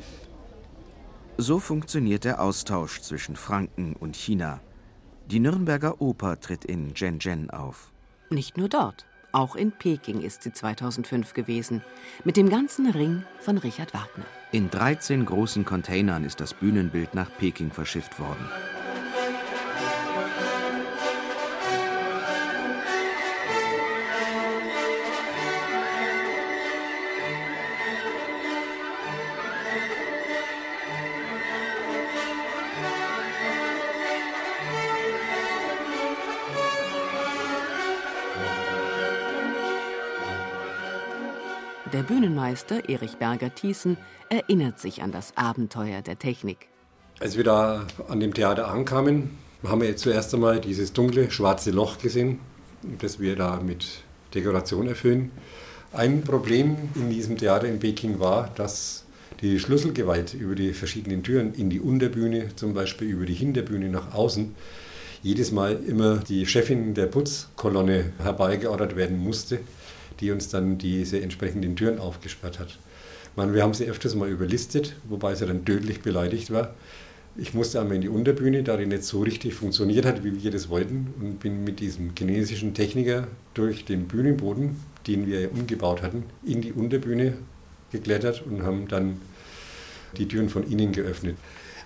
So funktioniert der Austausch zwischen Franken und China. Die Nürnberger Oper tritt in Shenzhen auf. Nicht nur dort. Auch in Peking ist sie 2005 gewesen, mit dem ganzen Ring von Richard Wagner. In 13 großen Containern ist das Bühnenbild nach Peking verschifft worden. Der Bühnenmeister Erich Berger-Thiessen erinnert sich an das Abenteuer der Technik. Als wir da an dem Theater ankamen, haben wir zuerst einmal dieses dunkle, schwarze Loch gesehen, das wir da mit Dekoration erfüllen. Ein Problem in diesem Theater in Peking war, dass die Schlüsselgewalt über die verschiedenen Türen in die Unterbühne, zum Beispiel über die Hinterbühne nach außen, jedes Mal immer die Chefin der Putzkolonne herbeigeordert werden musste, die uns dann diese entsprechenden Türen aufgesperrt hat. meine, wir haben sie öfters mal überlistet, wobei sie dann tödlich beleidigt war. Ich musste einmal in die Unterbühne, da die nicht so richtig funktioniert hat, wie wir das wollten, und bin mit diesem chinesischen Techniker durch den Bühnenboden, den wir umgebaut hatten, in die Unterbühne geklettert und haben dann die Türen von innen geöffnet.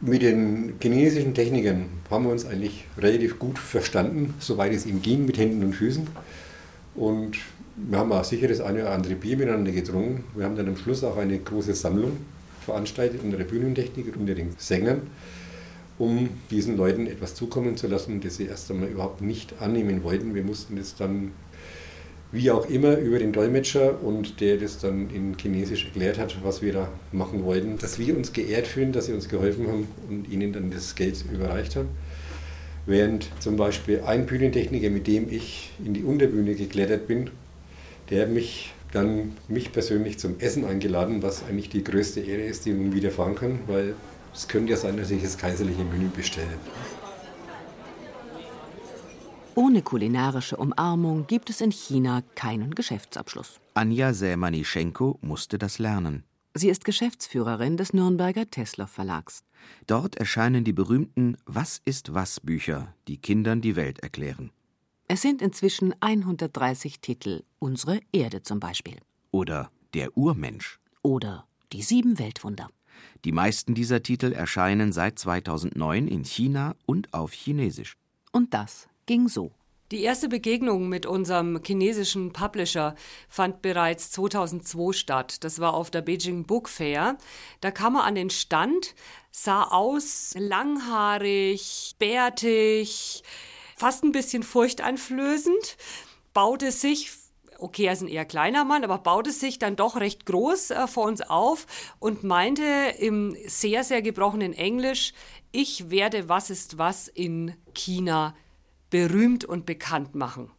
Mit den chinesischen Technikern haben wir uns eigentlich relativ gut verstanden, soweit es ihm ging, mit Händen und Füßen. Und wir haben auch sicher das eine oder andere Bier miteinander getrunken. Wir haben dann am Schluss auch eine große Sammlung veranstaltet unter der Bühnentechnik unter den Sängern, um diesen Leuten etwas zukommen zu lassen, das sie erst einmal überhaupt nicht annehmen wollten. Wir mussten das dann wie auch immer über den Dolmetscher und der das dann in Chinesisch erklärt hat, was wir da machen wollten, dass wir uns geehrt fühlen, dass sie uns geholfen haben und ihnen dann das Geld überreicht haben. Während zum Beispiel ein Bühnentechniker, mit dem ich in die Unterbühne geklettert bin, der hat mich dann mich persönlich zum Essen eingeladen, was eigentlich die größte Ehre ist, die man widerfahren kann, weil es könnte ja sein, dass ich das kaiserliche Menü bestelle. Ohne kulinarische Umarmung gibt es in China keinen Geschäftsabschluss. Anja Sämanischenko musste das lernen. Sie ist Geschäftsführerin des Nürnberger Tesla Verlags. Dort erscheinen die berühmten Was ist was Bücher, die Kindern die Welt erklären. Es sind inzwischen 130 Titel, Unsere Erde zum Beispiel. Oder Der Urmensch. Oder Die sieben Weltwunder. Die meisten dieser Titel erscheinen seit 2009 in China und auf Chinesisch. Und das ging so. Die erste Begegnung mit unserem chinesischen Publisher fand bereits 2002 statt. Das war auf der Beijing Book Fair. Da kam er an den Stand, sah aus langhaarig, bärtig, fast ein bisschen furchteinflößend, baute sich okay, er ist ein eher kleiner Mann, aber baute sich dann doch recht groß äh, vor uns auf und meinte im sehr, sehr gebrochenen Englisch, ich werde was ist was in China berühmt und bekannt machen.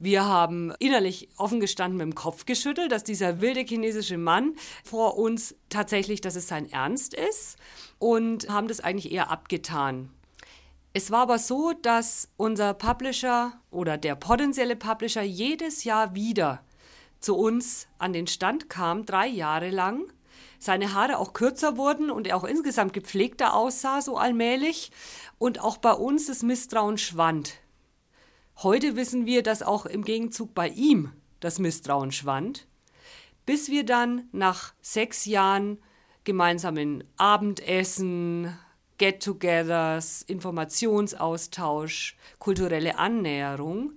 Wir haben innerlich offen gestanden mit dem Kopf geschüttelt, dass dieser wilde chinesische Mann vor uns tatsächlich, dass es sein Ernst ist und haben das eigentlich eher abgetan. Es war aber so, dass unser Publisher oder der potenzielle Publisher jedes Jahr wieder zu uns an den Stand kam, drei Jahre lang. Seine Haare auch kürzer wurden und er auch insgesamt gepflegter aussah, so allmählich und auch bei uns das Misstrauen schwand. Heute wissen wir, dass auch im Gegenzug bei ihm das Misstrauen schwand, bis wir dann nach sechs Jahren gemeinsamen Abendessen, Get-togethers, Informationsaustausch, kulturelle Annäherung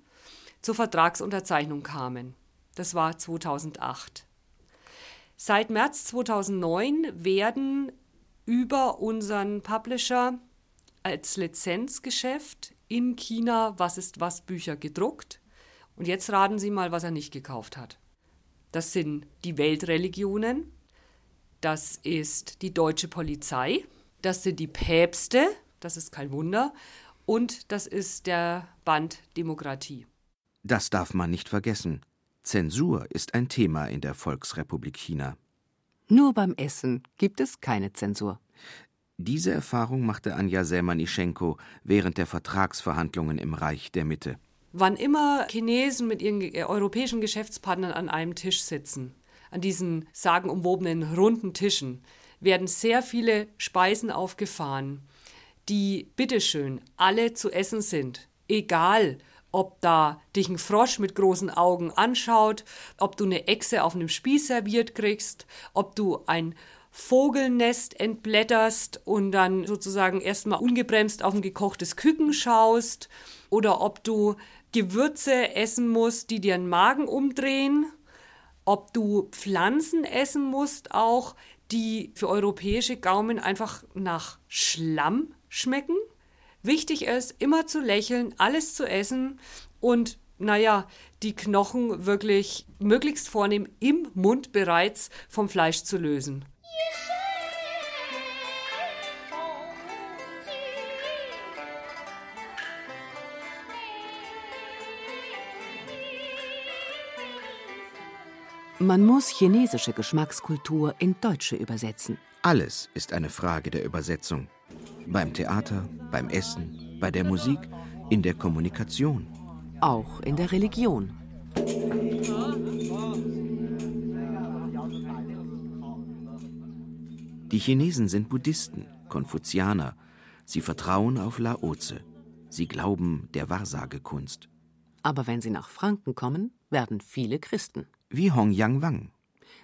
zur Vertragsunterzeichnung kamen. Das war 2008. Seit März 2009 werden über unseren Publisher als Lizenzgeschäft in China Was ist was Bücher gedruckt. Und jetzt raten Sie mal, was er nicht gekauft hat. Das sind die Weltreligionen, das ist die deutsche Polizei, das sind die Päpste, das ist kein Wunder, und das ist der Band Demokratie. Das darf man nicht vergessen. Zensur ist ein Thema in der Volksrepublik China. Nur beim Essen gibt es keine Zensur. Diese Erfahrung machte Anja Selmanischenko während der Vertragsverhandlungen im Reich der Mitte. Wann immer Chinesen mit ihren äh, europäischen Geschäftspartnern an einem Tisch sitzen, an diesen sagenumwobenen runden Tischen, werden sehr viele Speisen aufgefahren, die bitteschön alle zu essen sind. Egal, ob da dich ein Frosch mit großen Augen anschaut, ob du eine Echse auf einem Spieß serviert kriegst, ob du ein Vogelnest entblätterst und dann sozusagen erstmal ungebremst auf ein gekochtes Küken schaust oder ob du Gewürze essen musst, die dir den Magen umdrehen, ob du Pflanzen essen musst auch, die für europäische Gaumen einfach nach Schlamm schmecken. Wichtig ist, immer zu lächeln, alles zu essen und naja, die Knochen wirklich möglichst vornehm im Mund bereits vom Fleisch zu lösen. Man muss chinesische Geschmackskultur in deutsche übersetzen. Alles ist eine Frage der Übersetzung. Beim Theater, beim Essen, bei der Musik, in der Kommunikation. Auch in der Religion. Die Chinesen sind Buddhisten, Konfuzianer. Sie vertrauen auf Laoze. Sie glauben der Wahrsagekunst. Aber wenn sie nach Franken kommen, werden viele Christen wie Hong Yang Wang.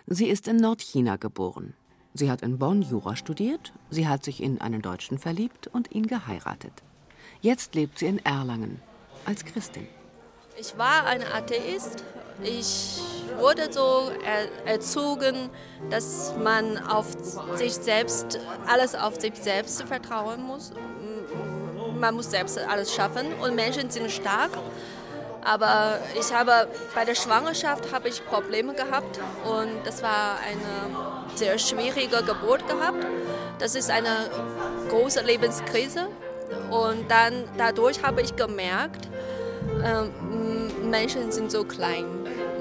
Sie ist in Nordchina geboren. Sie hat in Bonn Jura studiert, sie hat sich in einen Deutschen verliebt und ihn geheiratet. Jetzt lebt sie in Erlangen als Christin. Ich war ein Atheist. Ich wurde so erzogen, dass man auf sich selbst, alles auf sich selbst vertrauen muss. Man muss selbst alles schaffen und Menschen sind stark. Aber ich habe bei der Schwangerschaft habe ich Probleme gehabt und das war eine sehr schwierige Geburt gehabt. Das ist eine große Lebenskrise und dann dadurch habe ich gemerkt, äh, Menschen sind so klein.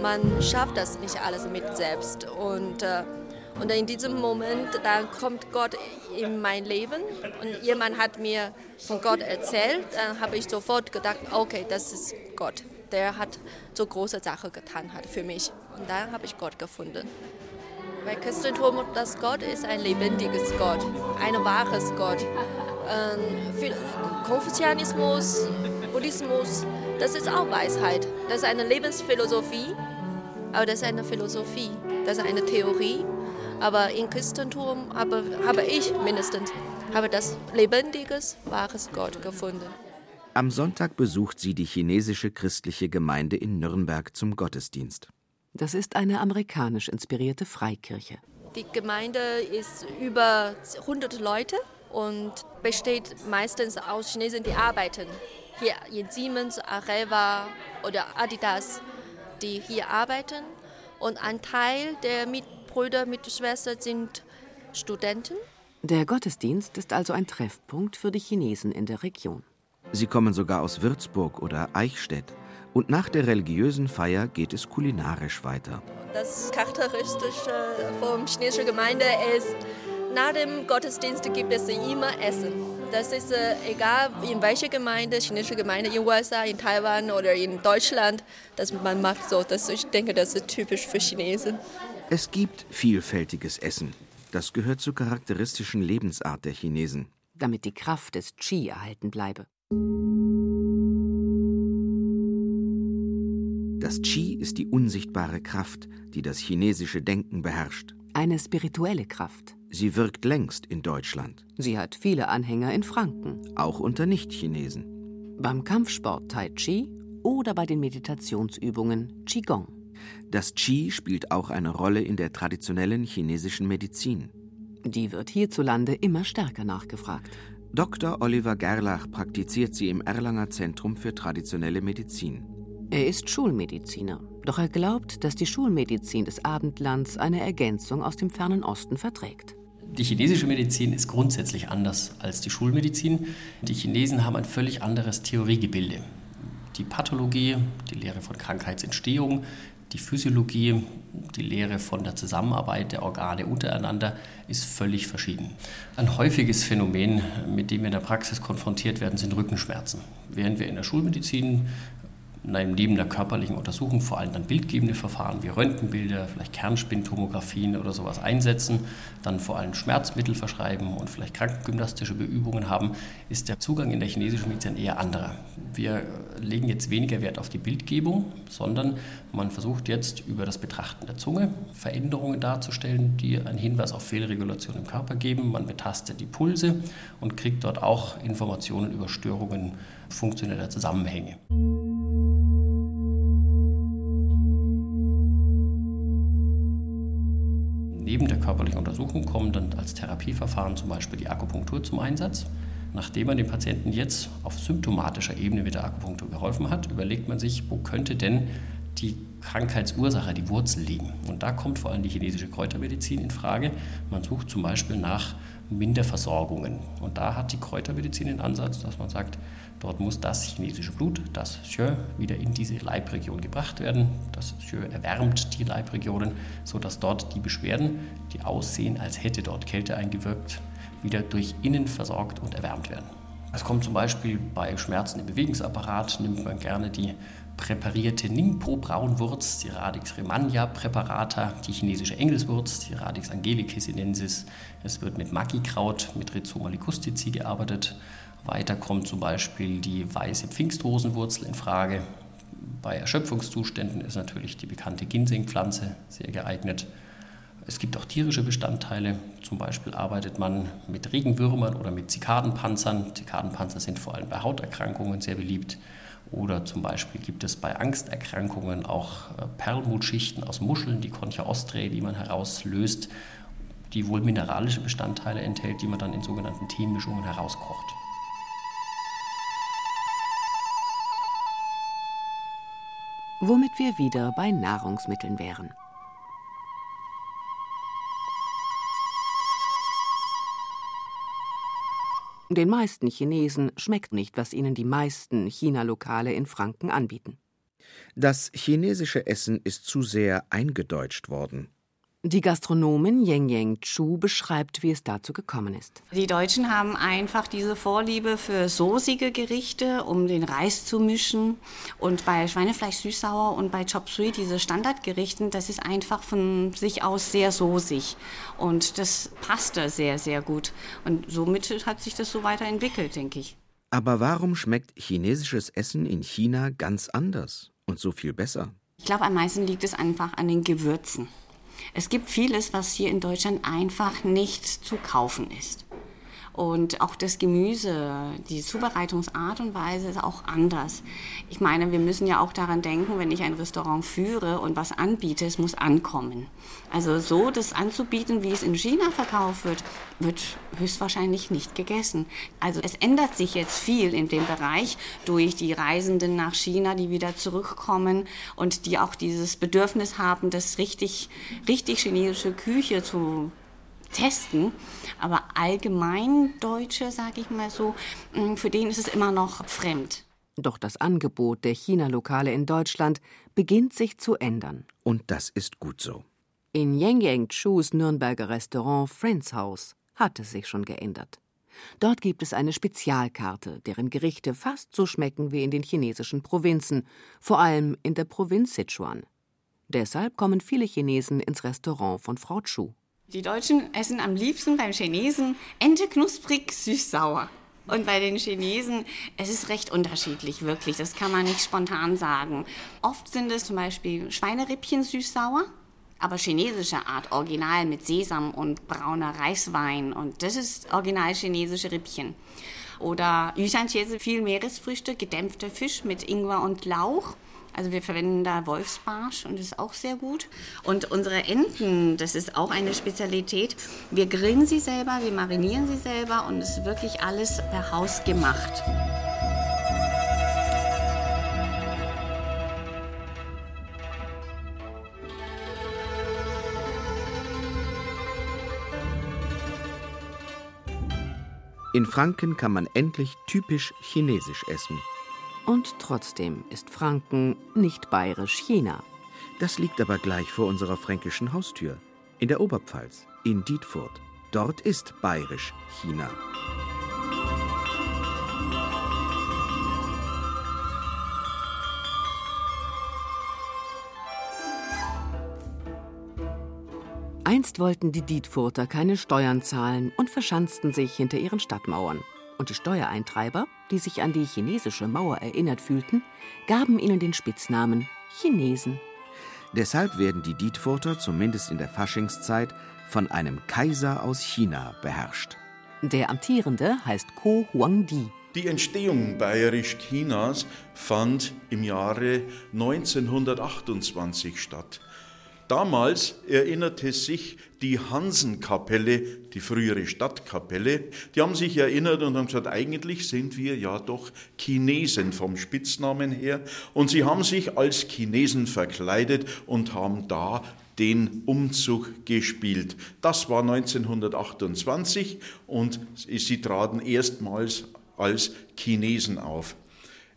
Man schafft das nicht alles mit selbst und äh, und in diesem Moment, dann kommt Gott in mein Leben und jemand hat mir von Gott erzählt, dann habe ich sofort gedacht, okay, das ist Gott der hat so große Sachen getan hat für mich. Und da habe ich Gott gefunden. Bei Christentum, das Gott ist ein lebendiges Gott, ein wahres Gott. Ähm, Konfuzianismus, Buddhismus, das ist auch Weisheit. Das ist eine Lebensphilosophie, aber das ist eine Philosophie, das ist eine Theorie. Aber im Christentum habe, habe ich mindestens habe das lebendiges, wahres Gott gefunden. Am Sonntag besucht sie die chinesische christliche Gemeinde in Nürnberg zum Gottesdienst. Das ist eine amerikanisch inspirierte Freikirche. Die Gemeinde ist über 100 Leute und besteht meistens aus Chinesen, die arbeiten. Hier in Siemens, Areva oder Adidas, die hier arbeiten. Und ein Teil der Mitbrüder, Mitschwestern sind Studenten. Der Gottesdienst ist also ein Treffpunkt für die Chinesen in der Region. Sie kommen sogar aus Würzburg oder Eichstätt. Und nach der religiösen Feier geht es kulinarisch weiter. Das Charakteristische vom chinesischen Gemeinde ist, nach dem Gottesdienst gibt es immer Essen. Das ist äh, egal in welcher Gemeinde, chinesische Gemeinde, in USA, in Taiwan oder in Deutschland, dass man macht so. Das, ich denke, das ist typisch für Chinesen. Es gibt vielfältiges Essen. Das gehört zur charakteristischen Lebensart der Chinesen. Damit die Kraft des Qi erhalten bleibe. Das Qi ist die unsichtbare Kraft, die das chinesische Denken beherrscht. Eine spirituelle Kraft. Sie wirkt längst in Deutschland. Sie hat viele Anhänger in Franken. Auch unter Nicht-Chinesen. Beim Kampfsport Tai Chi oder bei den Meditationsübungen Qigong. Das Qi spielt auch eine Rolle in der traditionellen chinesischen Medizin. Die wird hierzulande immer stärker nachgefragt. Dr. Oliver Gerlach praktiziert sie im Erlanger Zentrum für traditionelle Medizin. Er ist Schulmediziner, doch er glaubt, dass die Schulmedizin des Abendlands eine Ergänzung aus dem fernen Osten verträgt. Die chinesische Medizin ist grundsätzlich anders als die Schulmedizin. Die Chinesen haben ein völlig anderes Theoriegebilde. Die Pathologie, die Lehre von Krankheitsentstehung, die Physiologie, die Lehre von der Zusammenarbeit der Organe untereinander ist völlig verschieden. Ein häufiges Phänomen, mit dem wir in der Praxis konfrontiert werden, sind Rückenschmerzen. Während wir in der Schulmedizin neben der körperlichen Untersuchung vor allem dann bildgebende Verfahren wie Röntgenbilder, vielleicht Kernspintomographien oder sowas einsetzen, dann vor allem Schmerzmittel verschreiben und vielleicht krankengymnastische Beübungen haben, ist der Zugang in der chinesischen Medizin eher anderer. Wir legen jetzt weniger Wert auf die Bildgebung, sondern man versucht jetzt über das Betrachten der Zunge Veränderungen darzustellen, die einen Hinweis auf Fehlregulation im Körper geben. Man betastet die Pulse und kriegt dort auch Informationen über Störungen funktioneller Zusammenhänge. Neben der körperlichen Untersuchung kommen dann als Therapieverfahren zum Beispiel die Akupunktur zum Einsatz. Nachdem man dem Patienten jetzt auf symptomatischer Ebene mit der Akupunktur geholfen hat, überlegt man sich, wo könnte denn die Krankheitsursache, die Wurzel liegen. Und da kommt vor allem die chinesische Kräutermedizin in Frage. Man sucht zum Beispiel nach Minderversorgungen. Und da hat die Kräutermedizin den Ansatz, dass man sagt, dort muss das chinesische Blut, das Xue, wieder in diese Leibregion gebracht werden. Das Xue erwärmt die Leibregionen, sodass dort die Beschwerden, die aussehen, als hätte dort Kälte eingewirkt, wieder durch innen versorgt und erwärmt werden. Es kommt zum Beispiel bei Schmerzen im Bewegungsapparat, nimmt man gerne die präparierte Ningpo-Braunwurz, die Radix remania präparata, die chinesische Engelswurz, die Radix angelicinensis. Es wird mit Maki-Kraut, mit Rhizoma licustici gearbeitet. Weiter kommt zum Beispiel die weiße Pfingstrosenwurzel in Frage. Bei Erschöpfungszuständen ist natürlich die bekannte Ginsengpflanze sehr geeignet. Es gibt auch tierische Bestandteile. Zum Beispiel arbeitet man mit Regenwürmern oder mit Zikadenpanzern. Zikadenpanzer sind vor allem bei Hauterkrankungen sehr beliebt. Oder zum Beispiel gibt es bei Angsterkrankungen auch äh, Perlmutschichten aus Muscheln, die Concha ostrae, die man herauslöst, die wohl mineralische Bestandteile enthält, die man dann in sogenannten Teemischungen herauskocht. Womit wir wieder bei Nahrungsmitteln wären. Den meisten Chinesen schmeckt nicht, was ihnen die meisten China-Lokale in Franken anbieten. Das chinesische Essen ist zu sehr eingedeutscht worden. Die Gastronomin Yang Yang Chu beschreibt, wie es dazu gekommen ist. Die Deutschen haben einfach diese Vorliebe für soßige Gerichte, um den Reis zu mischen. Und bei Schweinefleisch süß-sauer und bei Chop Suey, diese Standardgerichten, das ist einfach von sich aus sehr soßig. Und das passte sehr, sehr gut. Und somit hat sich das so weiterentwickelt, denke ich. Aber warum schmeckt chinesisches Essen in China ganz anders und so viel besser? Ich glaube, am meisten liegt es einfach an den Gewürzen. Es gibt vieles, was hier in Deutschland einfach nicht zu kaufen ist. Und auch das Gemüse, die Zubereitungsart und Weise ist auch anders. Ich meine, wir müssen ja auch daran denken, wenn ich ein Restaurant führe und was anbiete, es muss ankommen. Also so das anzubieten, wie es in China verkauft wird, wird höchstwahrscheinlich nicht gegessen. Also es ändert sich jetzt viel in dem Bereich durch die Reisenden nach China, die wieder zurückkommen und die auch dieses Bedürfnis haben, das richtig, richtig chinesische Küche zu testen. Aber allgemein Deutsche, sage ich mal so, mm, für den ist es immer noch fremd. Doch das Angebot der China-Lokale in Deutschland beginnt sich zu ändern. Und das ist gut so. In Yang Yang Chus Nürnberger Restaurant Friends House hat es sich schon geändert. Dort gibt es eine Spezialkarte, deren Gerichte fast so schmecken wie in den chinesischen Provinzen, vor allem in der Provinz Sichuan. Deshalb kommen viele Chinesen ins Restaurant von Frau Chu. Die Deutschen essen am liebsten beim Chinesen Ente knusprig süß-sauer. Und bei den Chinesen, es ist recht unterschiedlich, wirklich. Das kann man nicht spontan sagen. Oft sind es zum Beispiel Schweinerippchen süß-sauer, aber chinesischer Art, original mit Sesam und brauner Reiswein. Und das ist original chinesische Rippchen. Oder Yushanchiese, viel Meeresfrüchte, gedämpfter Fisch mit Ingwer und Lauch. Also wir verwenden da Wolfsbarsch und das ist auch sehr gut. Und unsere Enten, das ist auch eine Spezialität. Wir grillen sie selber, wir marinieren sie selber und es ist wirklich alles per Haus gemacht. In Franken kann man endlich typisch chinesisch essen. Und trotzdem ist Franken nicht bayerisch China. Das liegt aber gleich vor unserer fränkischen Haustür. In der Oberpfalz, in Dietfurt. Dort ist bayerisch China. Einst wollten die Dietfurter keine Steuern zahlen und verschanzten sich hinter ihren Stadtmauern. Und die Steuereintreiber, die sich an die chinesische Mauer erinnert fühlten, gaben ihnen den Spitznamen Chinesen. Deshalb werden die Dietfurter zumindest in der Faschingszeit von einem Kaiser aus China beherrscht. Der amtierende heißt Ko Huangdi. Die Entstehung bayerisch-Chinas fand im Jahre 1928 statt. Damals erinnerte sich die Hansenkapelle, die frühere Stadtkapelle, die haben sich erinnert und haben gesagt, eigentlich sind wir ja doch Chinesen vom Spitznamen her. Und sie haben sich als Chinesen verkleidet und haben da den Umzug gespielt. Das war 1928 und sie traten erstmals als Chinesen auf.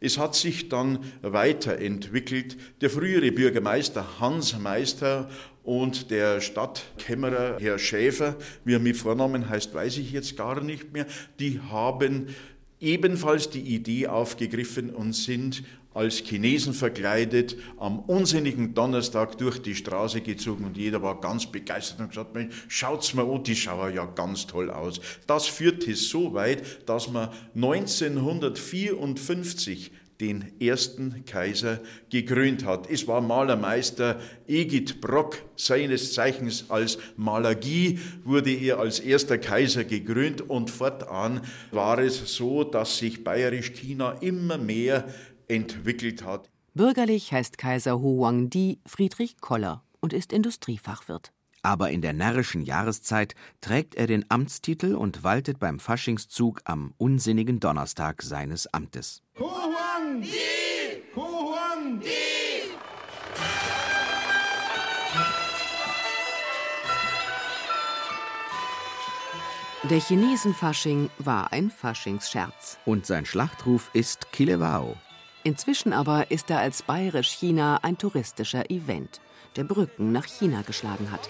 Es hat sich dann weiterentwickelt. Der frühere Bürgermeister Hans Meister und der Stadtkämmerer Herr Schäfer, wie er mit Vornamen heißt, weiß ich jetzt gar nicht mehr, die haben ebenfalls die Idee aufgegriffen und sind als Chinesen verkleidet am unsinnigen Donnerstag durch die Straße gezogen und jeder war ganz begeistert und gesagt, Mensch, schaut's mal an, die schauen ja ganz toll aus. Das führte so weit, dass man 1954 den ersten Kaiser gekrönt hat. Es war Malermeister Egid Brock, seines Zeichens als Malagie wurde er als erster Kaiser gekrönt und fortan war es so, dass sich bayerisch-China immer mehr entwickelt hat. Bürgerlich heißt Kaiser Hu Huangdi Friedrich Koller und ist Industriefachwirt. Aber in der närrischen Jahreszeit trägt er den Amtstitel und waltet beim Faschingszug am unsinnigen Donnerstag seines Amtes. Hu Huangdi! Hu Huangdi! Der Chinesenfasching war ein Faschingsscherz. Und sein Schlachtruf ist Kilewao, Inzwischen aber ist er als Bayerisch-China ein touristischer Event, der Brücken nach China geschlagen hat.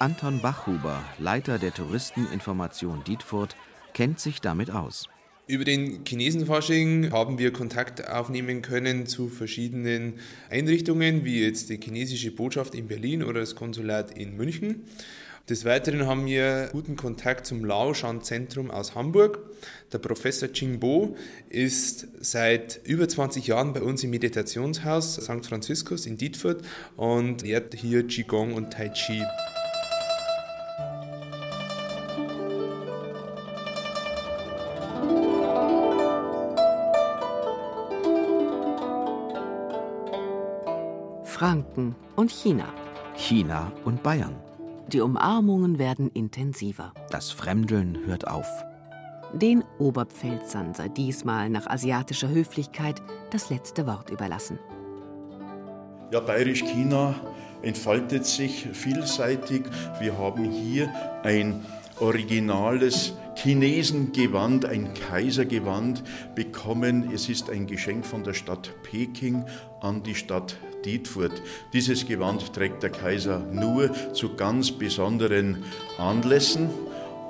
Anton Bachhuber, Leiter der Touristeninformation Dietfurt, kennt sich damit aus. Über den Chinesenfasching haben wir Kontakt aufnehmen können zu verschiedenen Einrichtungen, wie jetzt die chinesische Botschaft in Berlin oder das Konsulat in München. Des Weiteren haben wir guten Kontakt zum Laoshan-Zentrum aus Hamburg. Der Professor Bo ist seit über 20 Jahren bei uns im Meditationshaus St. Franziskus in Dietfurt und lehrt hier Qigong und Tai Chi. Franken und China. China und Bayern. Die Umarmungen werden intensiver. Das Fremdeln hört auf. Den Oberpfälzern sei diesmal nach asiatischer Höflichkeit das letzte Wort überlassen. Ja, Bayerisch-China entfaltet sich vielseitig. Wir haben hier ein originales Chinesengewand, ein Kaisergewand bekommen. Es ist ein Geschenk von der Stadt Peking an die Stadt Dietfurt. Dieses Gewand trägt der Kaiser nur zu ganz besonderen Anlässen.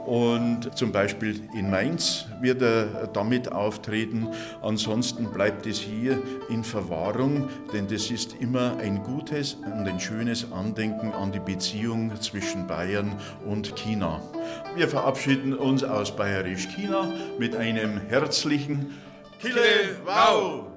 Und zum Beispiel in Mainz wird er damit auftreten. Ansonsten bleibt es hier in Verwahrung, denn das ist immer ein gutes und ein schönes Andenken an die Beziehung zwischen Bayern und China. Wir verabschieden uns aus Bayerisch China mit einem herzlichen Kille Wow!